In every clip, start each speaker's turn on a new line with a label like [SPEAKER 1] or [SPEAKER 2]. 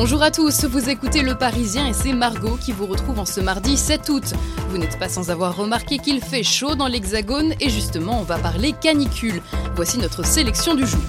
[SPEAKER 1] Bonjour à tous, vous écoutez Le Parisien et c'est Margot qui vous retrouve en ce mardi 7 août. Vous n'êtes pas sans avoir remarqué qu'il fait chaud dans l'Hexagone et justement on va parler canicule. Voici notre sélection du jour.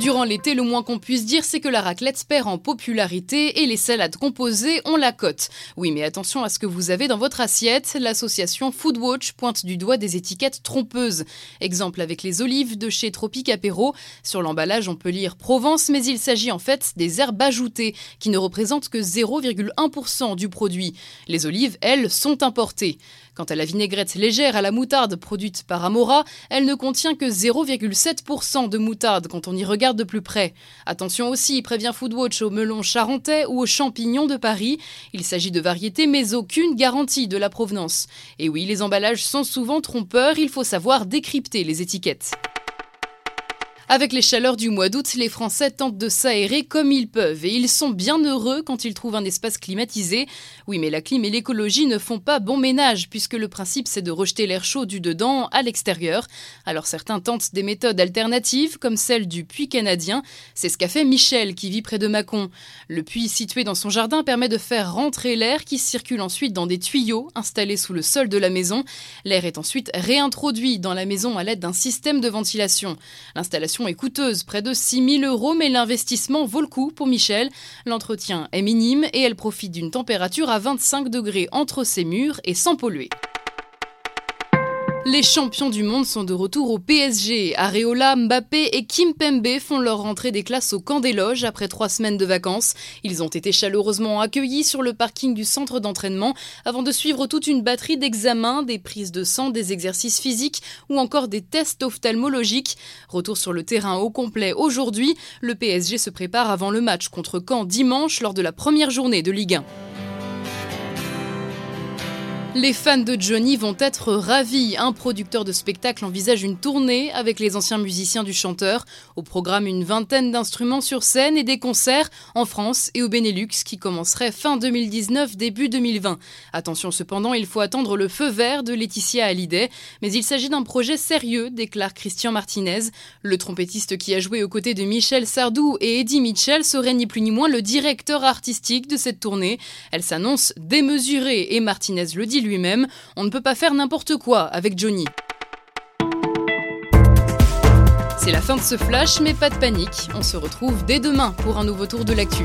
[SPEAKER 1] Durant l'été, le moins qu'on puisse dire, c'est que la raclette perd en popularité et les salades composées ont la cote. Oui, mais attention à ce que vous avez dans votre assiette. L'association Foodwatch pointe du doigt des étiquettes trompeuses. Exemple avec les olives de chez Tropique Apéro. Sur l'emballage, on peut lire Provence, mais il s'agit en fait des herbes ajoutées qui ne représentent que 0,1% du produit. Les olives, elles, sont importées. Quant à la vinaigrette légère à la moutarde produite par Amora, elle ne contient que 0,7% de moutarde quand on y regarde de plus près. Attention aussi, prévient Foodwatch au melon charentais ou aux champignons de Paris. Il s'agit de variétés mais aucune garantie de la provenance. Et oui, les emballages sont souvent trompeurs, il faut savoir décrypter les étiquettes. Avec les chaleurs du mois d'août, les Français tentent de s'aérer comme ils peuvent et ils sont bien heureux quand ils trouvent un espace climatisé. Oui, mais la clim et l'écologie ne font pas bon ménage puisque le principe c'est de rejeter l'air chaud du dedans à l'extérieur. Alors certains tentent des méthodes alternatives comme celle du puits canadien. C'est ce qu'a fait Michel qui vit près de Mâcon. Le puits situé dans son jardin permet de faire rentrer l'air qui circule ensuite dans des tuyaux installés sous le sol de la maison. L'air est ensuite réintroduit dans la maison à l'aide d'un système de ventilation. L'installation est coûteuse, près de 6 000 euros, mais l'investissement vaut le coup pour Michel. L'entretien est minime et elle profite d'une température à 25 degrés entre ses murs et sans polluer. Les champions du monde sont de retour au PSG. Areola, Mbappé et Kim Pembe font leur rentrée des classes au camp des loges après trois semaines de vacances. Ils ont été chaleureusement accueillis sur le parking du centre d'entraînement avant de suivre toute une batterie d'examens, des prises de sang, des exercices physiques ou encore des tests ophtalmologiques. Retour sur le terrain au complet aujourd'hui. Le PSG se prépare avant le match contre Caen dimanche lors de la première journée de Ligue 1. Les fans de Johnny vont être ravis. Un producteur de spectacle envisage une tournée avec les anciens musiciens du chanteur. Au programme, une vingtaine d'instruments sur scène et des concerts en France et au Benelux qui commenceraient fin 2019, début 2020. Attention cependant, il faut attendre le feu vert de Laetitia Hallyday. Mais il s'agit d'un projet sérieux, déclare Christian Martinez. Le trompettiste qui a joué aux côtés de Michel Sardou et Eddie Mitchell serait ni plus ni moins le directeur artistique de cette tournée. Elle s'annonce démesurée et Martinez le lui-même, on ne peut pas faire n'importe quoi avec Johnny. C'est la fin de ce flash, mais pas de panique. On se retrouve dès demain pour un nouveau tour de l'actu.